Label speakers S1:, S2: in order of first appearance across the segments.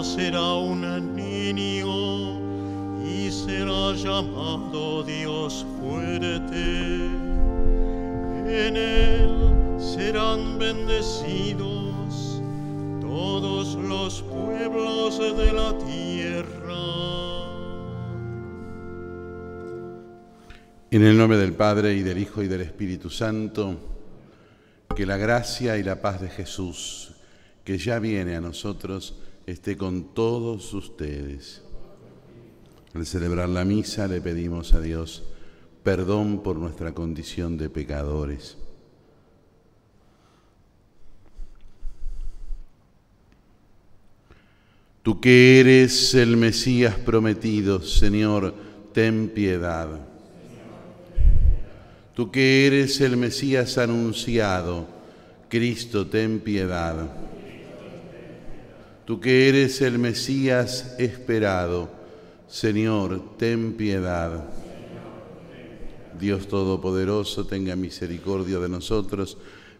S1: nacerá un niño y será llamado Dios fuerte. En él serán bendecidos todos los pueblos de la tierra.
S2: En el nombre del Padre y del Hijo y del Espíritu Santo, que la gracia y la paz de Jesús, que ya viene a nosotros, esté con todos ustedes. Al celebrar la misa le pedimos a Dios perdón por nuestra condición de pecadores. Tú que eres el Mesías prometido, Señor, ten piedad. Tú que eres el Mesías anunciado, Cristo, ten piedad. Tú que eres el Mesías esperado, Señor, ten piedad. Dios Todopoderoso, tenga misericordia de nosotros,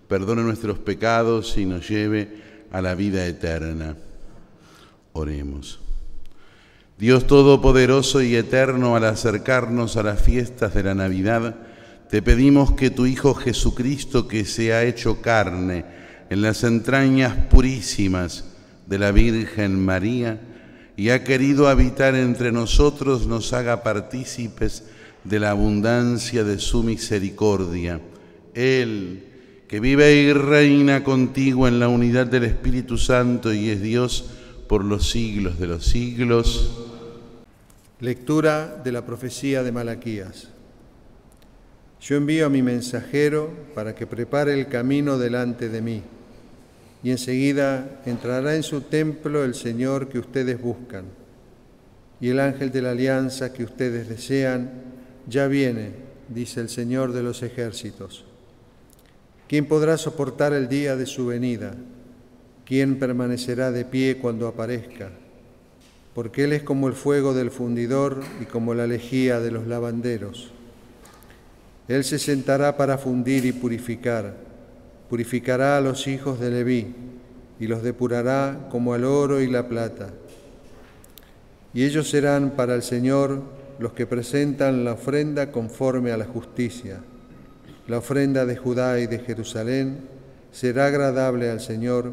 S2: perdone nuestros pecados y nos lleve a la vida eterna. Oremos. Dios Todopoderoso y Eterno, al acercarnos a las fiestas de la Navidad, te pedimos que tu Hijo Jesucristo, que se ha hecho carne en las entrañas purísimas de la Virgen María y ha querido habitar entre nosotros, nos haga partícipes de la abundancia de su misericordia. Él, que vive y reina contigo en la unidad del Espíritu Santo y es Dios por los siglos de los siglos.
S3: Lectura de la profecía de Malaquías. Yo envío a mi mensajero para que prepare el camino delante de mí, y enseguida entrará en su templo el Señor que ustedes buscan, y el ángel de la alianza que ustedes desean ya viene, dice el Señor de los ejércitos. ¿Quién podrá soportar el día de su venida? ¿Quién permanecerá de pie cuando aparezca? Porque Él es como el fuego del fundidor y como la lejía de los lavanderos. Él se sentará para fundir y purificar, purificará a los hijos de Leví y los depurará como al oro y la plata. Y ellos serán para el Señor los que presentan la ofrenda conforme a la justicia. La ofrenda de Judá y de Jerusalén será agradable al Señor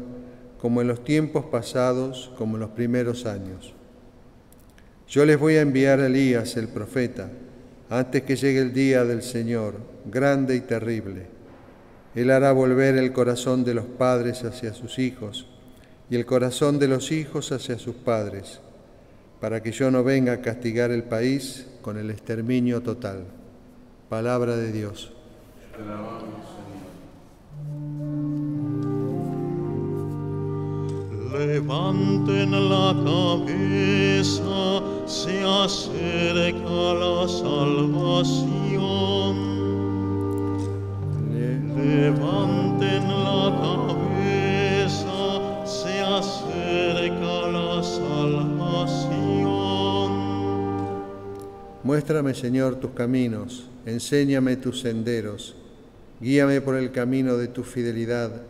S3: como en los tiempos pasados, como en los primeros años. Yo les voy a enviar a Elías el profeta antes que llegue el día del Señor, grande y terrible. Él hará volver el corazón de los padres hacia sus hijos y el corazón de los hijos hacia sus padres, para que yo no venga a castigar el país con el exterminio total. Palabra de Dios.
S1: Levanten la cabeza, se acerca la salvación. Levanten la cabeza, se acerca la salvación.
S3: Muéstrame, Señor, tus caminos, enséñame tus senderos, guíame por el camino de tu fidelidad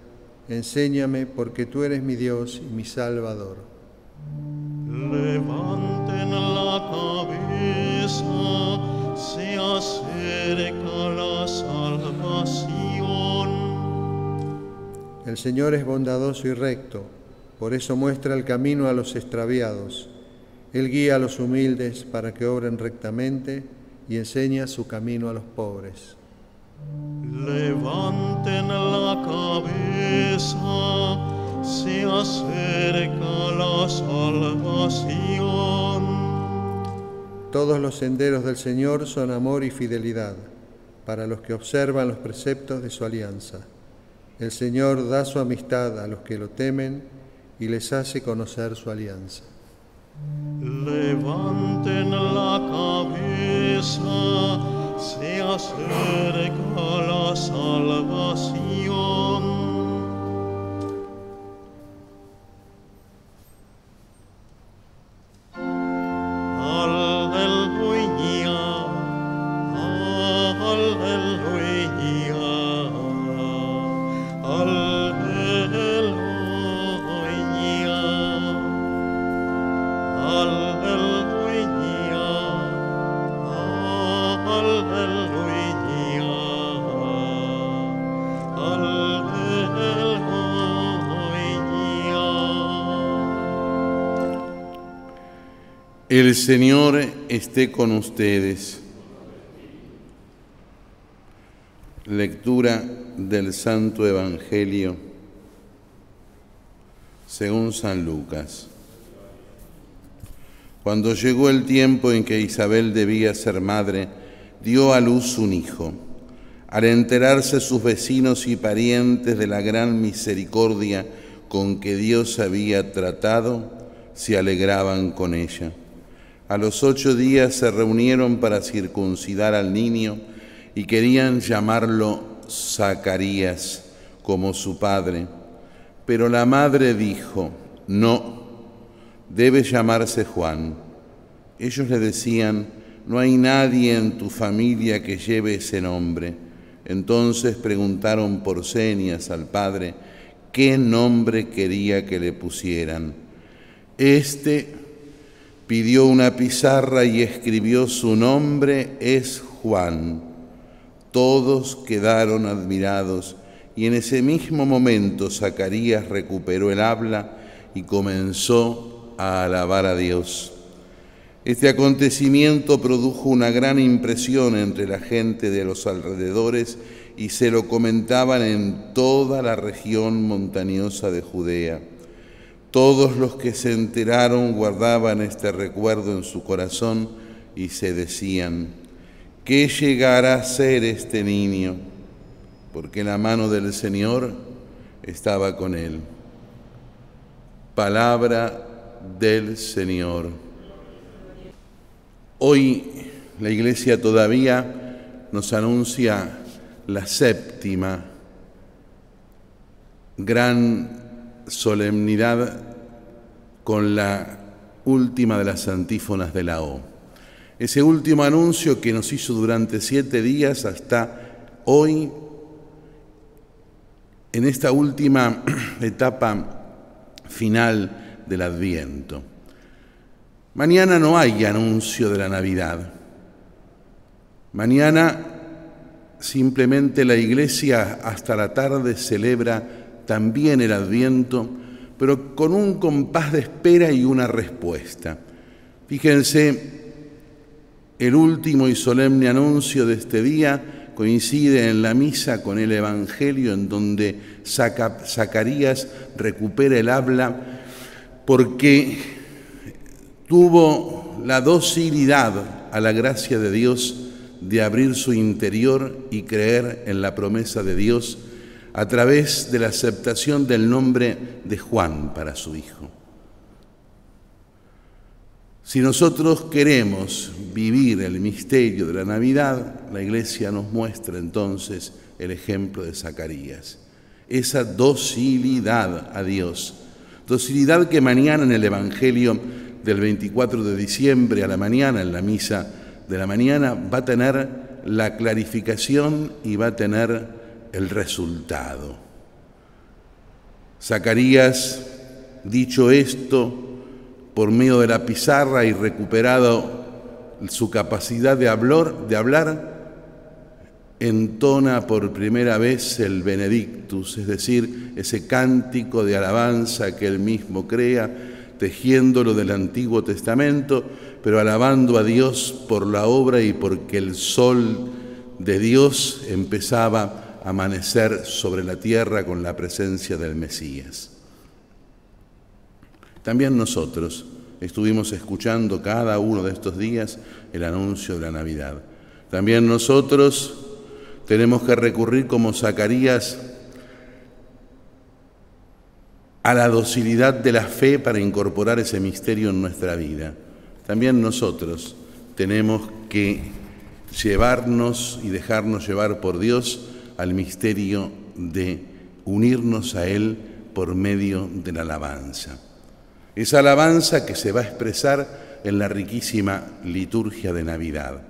S3: Enséñame porque tú eres mi Dios y mi Salvador. El Señor es bondadoso y recto, por eso muestra el camino a los extraviados. Él guía a los humildes para que obren rectamente y enseña su camino a los pobres.
S1: Levanten la cabeza, se acerca la salvación.
S3: Todos los senderos del Señor son amor y fidelidad para los que observan los preceptos de su alianza. El Señor da su amistad a los que lo temen y les hace conocer su alianza.
S1: Levanten la cabeza, se acerca la salvación.
S2: El Señor esté con ustedes. Lectura del Santo Evangelio según San Lucas. Cuando llegó el tiempo en que Isabel debía ser madre, dio a luz un hijo. Al enterarse sus vecinos y parientes de la gran misericordia con que Dios había tratado, se alegraban con ella. A los ocho días se reunieron para circuncidar al niño y querían llamarlo Zacarías como su padre. Pero la madre dijo, no, debe llamarse Juan. Ellos le decían, no hay nadie en tu familia que lleve ese nombre. Entonces preguntaron por señas al padre qué nombre quería que le pusieran. Este pidió una pizarra y escribió su nombre es Juan. Todos quedaron admirados y en ese mismo momento Zacarías recuperó el habla y comenzó a alabar a Dios. Este acontecimiento produjo una gran impresión entre la gente de los alrededores y se lo comentaban en toda la región montañosa de Judea. Todos los que se enteraron guardaban este recuerdo en su corazón y se decían, ¿qué llegará a ser este niño? Porque la mano del Señor estaba con él. Palabra del Señor. Hoy la Iglesia todavía nos anuncia la séptima gran solemnidad con la última de las antífonas de la O. Ese último anuncio que nos hizo durante siete días hasta hoy, en esta última etapa final del Adviento. Mañana no hay anuncio de la Navidad. Mañana simplemente la iglesia hasta la tarde celebra también el adviento, pero con un compás de espera y una respuesta. Fíjense, el último y solemne anuncio de este día coincide en la misa con el Evangelio en donde Zacarías recupera el habla porque tuvo la docilidad a la gracia de Dios de abrir su interior y creer en la promesa de Dios a través de la aceptación del nombre de Juan para su hijo. Si nosotros queremos vivir el misterio de la Navidad, la Iglesia nos muestra entonces el ejemplo de Zacarías, esa docilidad a Dios, docilidad que mañana en el Evangelio del 24 de diciembre a la mañana, en la misa de la mañana, va a tener la clarificación y va a tener el resultado. Zacarías, dicho esto, por medio de la pizarra y recuperado su capacidad de hablar, de hablar, entona por primera vez el Benedictus, es decir, ese cántico de alabanza que él mismo crea, tejiéndolo del Antiguo Testamento, pero alabando a Dios por la obra y porque el sol de Dios empezaba amanecer sobre la tierra con la presencia del Mesías. También nosotros estuvimos escuchando cada uno de estos días el anuncio de la Navidad. También nosotros tenemos que recurrir como Zacarías a la docilidad de la fe para incorporar ese misterio en nuestra vida. También nosotros tenemos que llevarnos y dejarnos llevar por Dios al misterio de unirnos a Él por medio de la alabanza. Esa alabanza que se va a expresar en la riquísima liturgia de Navidad.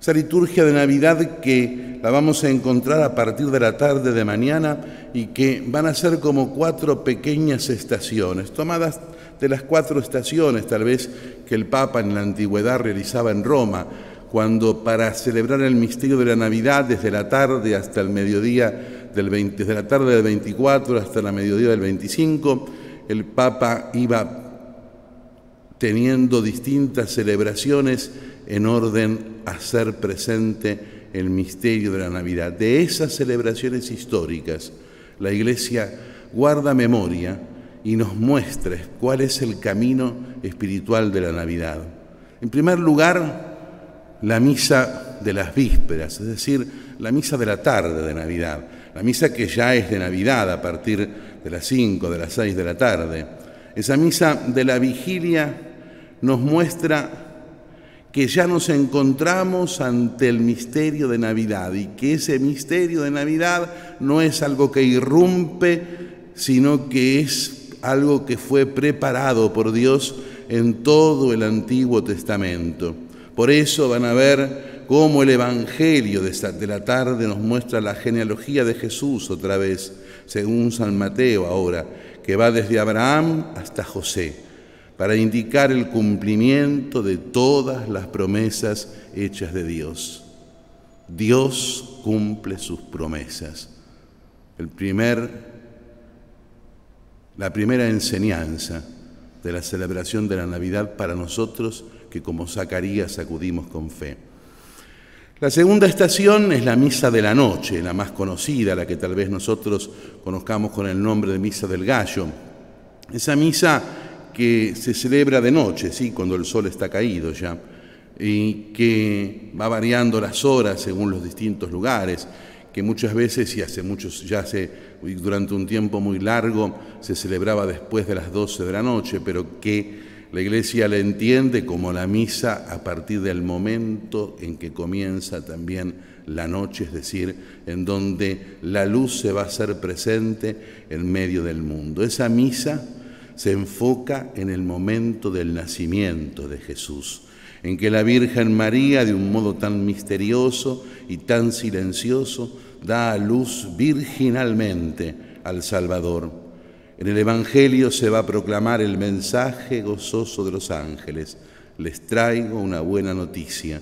S2: Esa liturgia de Navidad que la vamos a encontrar a partir de la tarde de mañana y que van a ser como cuatro pequeñas estaciones, tomadas de las cuatro estaciones tal vez que el Papa en la antigüedad realizaba en Roma, cuando para celebrar el misterio de la Navidad desde la tarde hasta el mediodía del 20, desde la tarde del 24 hasta la mediodía del 25, el Papa iba teniendo distintas celebraciones en orden a hacer presente el misterio de la Navidad. De esas celebraciones históricas, la Iglesia guarda memoria y nos muestra cuál es el camino espiritual de la Navidad. En primer lugar, la misa de las vísperas, es decir, la misa de la tarde de Navidad, la misa que ya es de Navidad a partir de las 5, de las 6 de la tarde. Esa misa de la vigilia nos muestra que ya nos encontramos ante el misterio de Navidad y que ese misterio de Navidad no es algo que irrumpe, sino que es algo que fue preparado por Dios en todo el Antiguo Testamento. Por eso van a ver cómo el Evangelio de la tarde nos muestra la genealogía de Jesús otra vez, según San Mateo ahora, que va desde Abraham hasta José, para indicar el cumplimiento de todas las promesas hechas de Dios. Dios cumple sus promesas. El primer, la primera enseñanza de la celebración de la Navidad para nosotros que como Zacarías acudimos con fe. La segunda estación es la misa de la noche, la más conocida, la que tal vez nosotros conozcamos con el nombre de misa del gallo. Esa misa que se celebra de noche, ¿sí? cuando el sol está caído ya, y que va variando las horas según los distintos lugares, que muchas veces, y hace muchos, ya hace durante un tiempo muy largo, se celebraba después de las 12 de la noche, pero que la iglesia la entiende como la misa a partir del momento en que comienza también la noche, es decir, en donde la luz se va a hacer presente en medio del mundo. Esa misa se enfoca en el momento del nacimiento de Jesús, en que la Virgen María, de un modo tan misterioso y tan silencioso, da a luz virginalmente al Salvador en el Evangelio se va a proclamar el mensaje gozoso de los ángeles. Les traigo una buena noticia,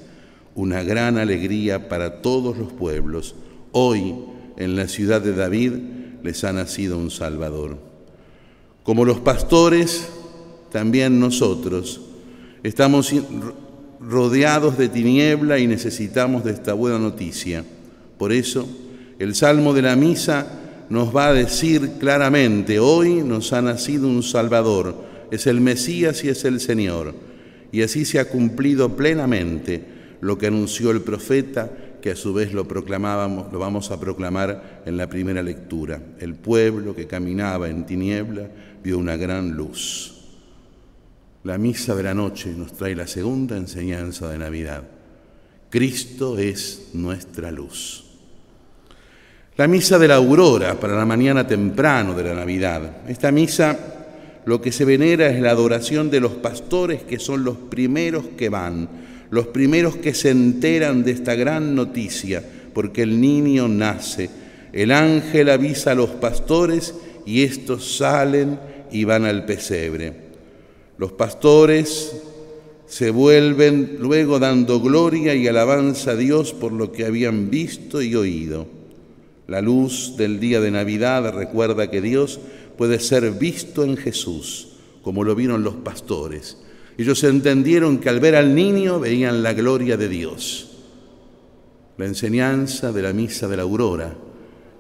S2: una gran alegría para todos los pueblos. Hoy, en la ciudad de David, les ha nacido un Salvador. Como los pastores, también nosotros estamos rodeados de tiniebla y necesitamos de esta buena noticia. Por eso, el Salmo de la Misa nos va a decir claramente, hoy nos ha nacido un Salvador, es el Mesías y es el Señor. Y así se ha cumplido plenamente lo que anunció el profeta, que a su vez lo proclamábamos, lo vamos a proclamar en la primera lectura. El pueblo que caminaba en tiniebla vio una gran luz. La misa de la noche nos trae la segunda enseñanza de Navidad. Cristo es nuestra luz. La misa de la aurora para la mañana temprano de la Navidad. Esta misa lo que se venera es la adoración de los pastores que son los primeros que van, los primeros que se enteran de esta gran noticia, porque el niño nace. El ángel avisa a los pastores y estos salen y van al pesebre. Los pastores se vuelven luego dando gloria y alabanza a Dios por lo que habían visto y oído. La luz del día de Navidad recuerda que Dios puede ser visto en Jesús, como lo vieron los pastores. Ellos entendieron que al ver al niño veían la gloria de Dios. La enseñanza de la misa de la aurora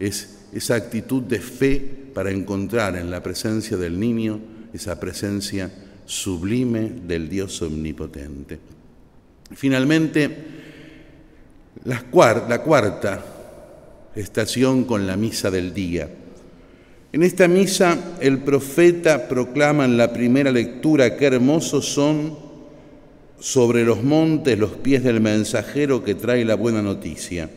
S2: es esa actitud de fe para encontrar en la presencia del niño esa presencia sublime del Dios omnipotente. Finalmente, la cuarta estación con la misa del día. En esta misa el profeta proclama en la primera lectura qué hermosos son sobre los montes los pies del mensajero que trae la buena noticia.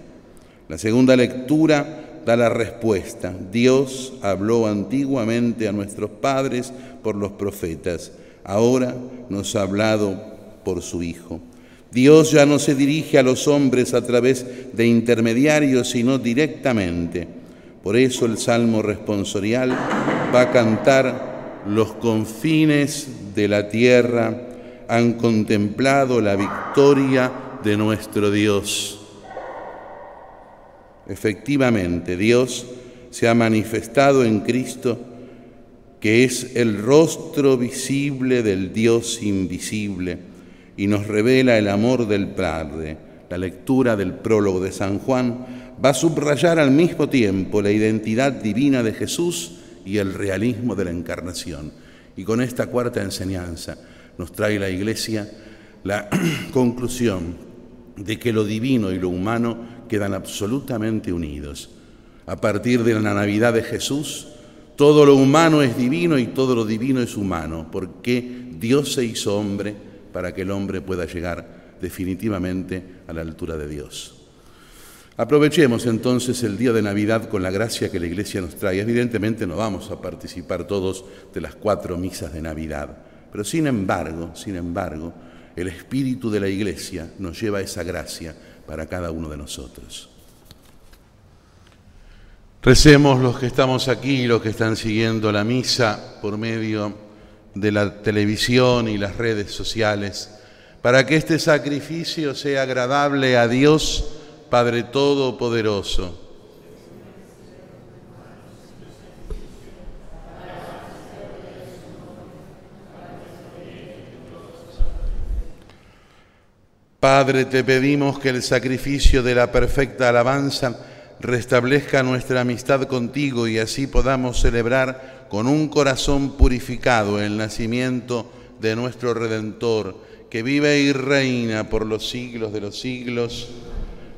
S2: La segunda lectura da la respuesta. Dios habló antiguamente a nuestros padres por los profetas, ahora nos ha hablado por su Hijo. Dios ya no se dirige a los hombres a través de intermediarios, sino directamente. Por eso el Salmo responsorial va a cantar, los confines de la tierra han contemplado la victoria de nuestro Dios. Efectivamente, Dios se ha manifestado en Cristo que es el rostro visible del Dios invisible y nos revela el amor del Padre. La lectura del prólogo de San Juan va a subrayar al mismo tiempo la identidad divina de Jesús y el realismo de la encarnación. Y con esta cuarta enseñanza nos trae la Iglesia la conclusión de que lo divino y lo humano quedan absolutamente unidos. A partir de la Navidad de Jesús, todo lo humano es divino y todo lo divino es humano, porque Dios se hizo hombre para que el hombre pueda llegar definitivamente a la altura de Dios. Aprovechemos entonces el día de Navidad con la gracia que la Iglesia nos trae. Evidentemente no vamos a participar todos de las cuatro misas de Navidad, pero sin embargo, sin embargo, el espíritu de la Iglesia nos lleva esa gracia para cada uno de nosotros. Recemos los que estamos aquí y los que están siguiendo la misa por medio de la televisión y las redes sociales, para que este sacrificio sea agradable a Dios, Padre Todopoderoso. Padre, te pedimos que el sacrificio de la perfecta alabanza restablezca nuestra amistad contigo y así podamos celebrar con un corazón purificado el nacimiento de nuestro Redentor, que vive y reina por los siglos de los siglos.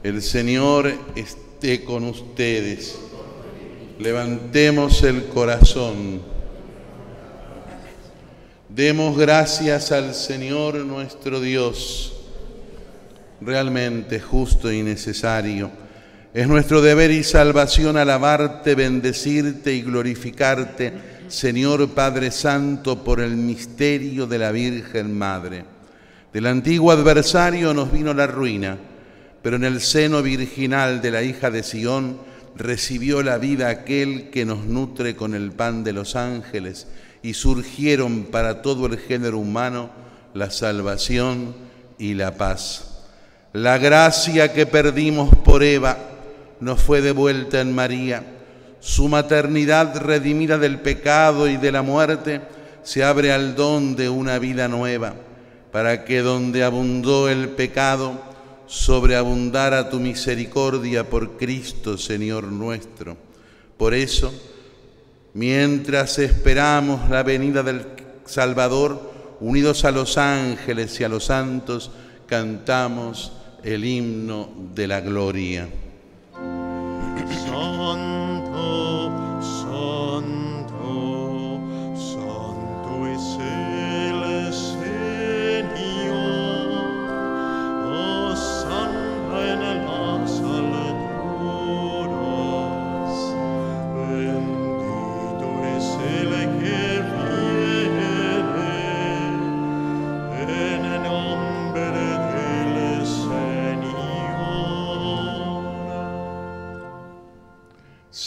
S2: El Señor esté con ustedes. Levantemos el corazón. Demos gracias al Señor nuestro Dios, realmente justo y necesario es nuestro deber y salvación alabarte, bendecirte y glorificarte, Señor Padre Santo, por el misterio de la Virgen Madre. Del antiguo adversario nos vino la ruina, pero en el seno virginal de la hija de Sión recibió la vida aquel que nos nutre con el pan de los ángeles y surgieron para todo el género humano la salvación y la paz. La gracia que perdimos por Eva, nos fue devuelta en María. Su maternidad redimida del pecado y de la muerte se abre al don de una vida nueva, para que donde abundó el pecado, sobreabundara tu misericordia por Cristo, Señor nuestro. Por eso, mientras esperamos la venida del Salvador, unidos a los ángeles y a los santos, cantamos el himno de la gloria. song.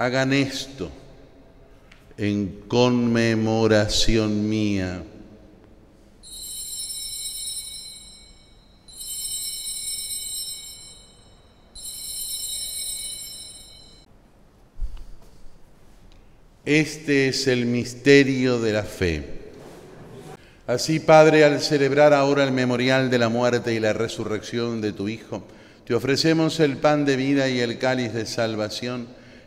S2: Hagan esto en conmemoración mía. Este es el misterio de la fe. Así, Padre, al celebrar ahora el memorial de la muerte y la resurrección de tu Hijo, te ofrecemos el pan de vida y el cáliz de salvación,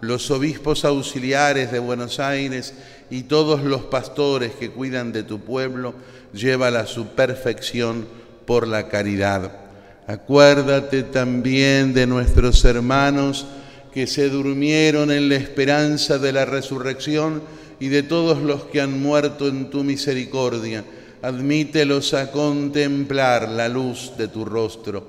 S2: los obispos auxiliares de Buenos Aires y todos los pastores que cuidan de tu pueblo, llévala a su perfección por la caridad. Acuérdate también de nuestros hermanos que se durmieron en la esperanza de la resurrección y de todos los que han muerto en tu misericordia. Admítelos a contemplar la luz de tu rostro.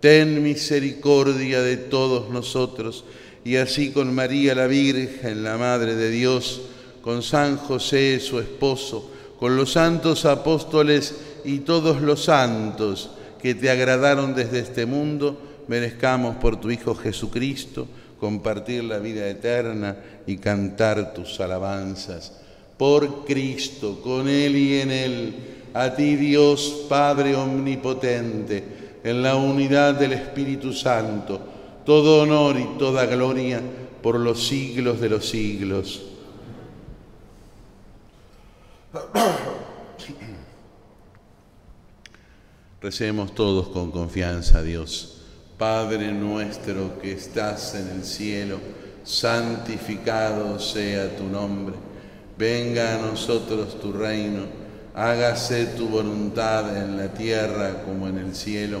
S2: Ten misericordia de todos nosotros y así con María la Virgen, la Madre de Dios, con San José, su esposo, con los santos apóstoles y todos los santos que te agradaron desde este mundo, merezcamos por tu Hijo Jesucristo compartir la vida eterna y cantar tus alabanzas. Por Cristo, con Él y en Él, a ti Dios Padre Omnipotente, en la unidad del Espíritu Santo, todo honor y toda gloria por los siglos de los siglos. Recemos todos con confianza a Dios. Padre nuestro que estás en el cielo, santificado sea tu nombre. Venga a nosotros tu reino, hágase tu voluntad en la tierra como en el cielo.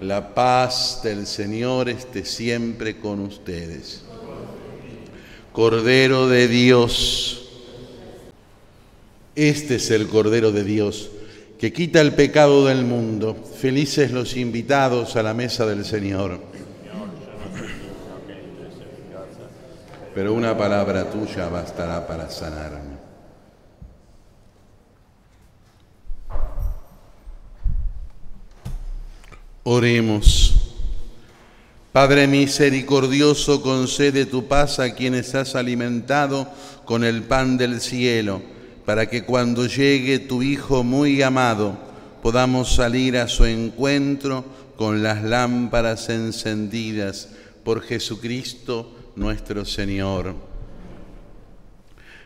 S2: la paz del Señor esté siempre con ustedes. Cordero de Dios, este es el Cordero de Dios que quita el pecado del mundo. Felices los invitados a la mesa del Señor. pero una palabra tuya bastará para sanarme. Oremos. Padre misericordioso, concede tu paz a quienes has alimentado con el pan del cielo, para que cuando llegue tu Hijo muy amado, podamos salir a su encuentro con las lámparas encendidas por Jesucristo nuestro Señor.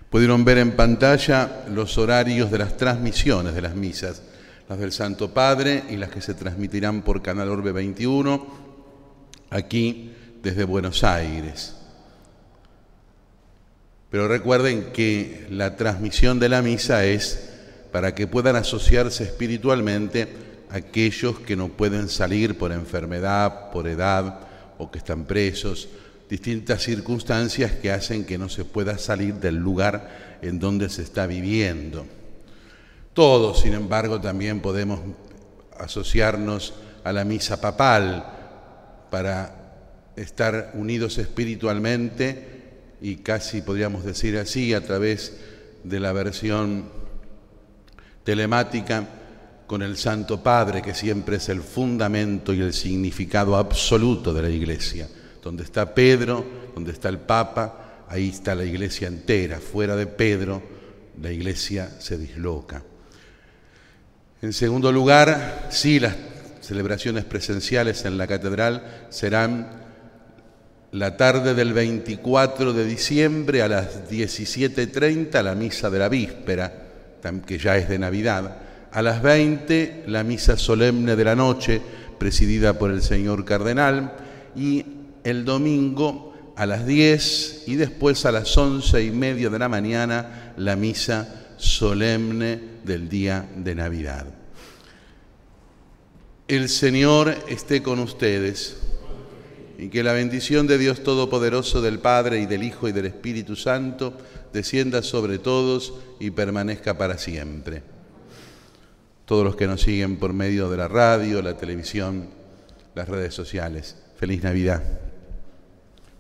S2: Pudieron ver en pantalla los horarios de las transmisiones de las misas, las del Santo Padre y las que se transmitirán por Canal Orbe 21, aquí desde Buenos Aires. Pero recuerden que la transmisión de la misa es para que puedan asociarse espiritualmente aquellos que no pueden salir por enfermedad, por edad o que están presos distintas circunstancias que hacen que no se pueda salir del lugar en donde se está viviendo. Todos, sin embargo, también podemos asociarnos a la misa papal para estar unidos espiritualmente y casi podríamos decir así, a través de la versión telemática con el Santo Padre, que siempre es el fundamento y el significado absoluto de la Iglesia. Donde está Pedro, donde está el Papa, ahí está la Iglesia entera. Fuera de Pedro, la Iglesia se disloca. En segundo lugar, sí, las celebraciones presenciales en la catedral serán la tarde del 24 de diciembre a las 17.30 la misa de la víspera, que ya es de Navidad. A las 20 la misa solemne de la noche, presidida por el señor cardenal. Y el domingo a las 10 y después a las 11 y media de la mañana la misa solemne del día de Navidad. El Señor esté con ustedes y que la bendición de Dios Todopoderoso, del Padre y del Hijo y del Espíritu Santo, descienda sobre todos y permanezca para siempre. Todos los que nos siguen por medio de la radio, la televisión, las redes sociales. Feliz Navidad.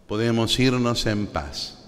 S2: Podemos irnos en paz.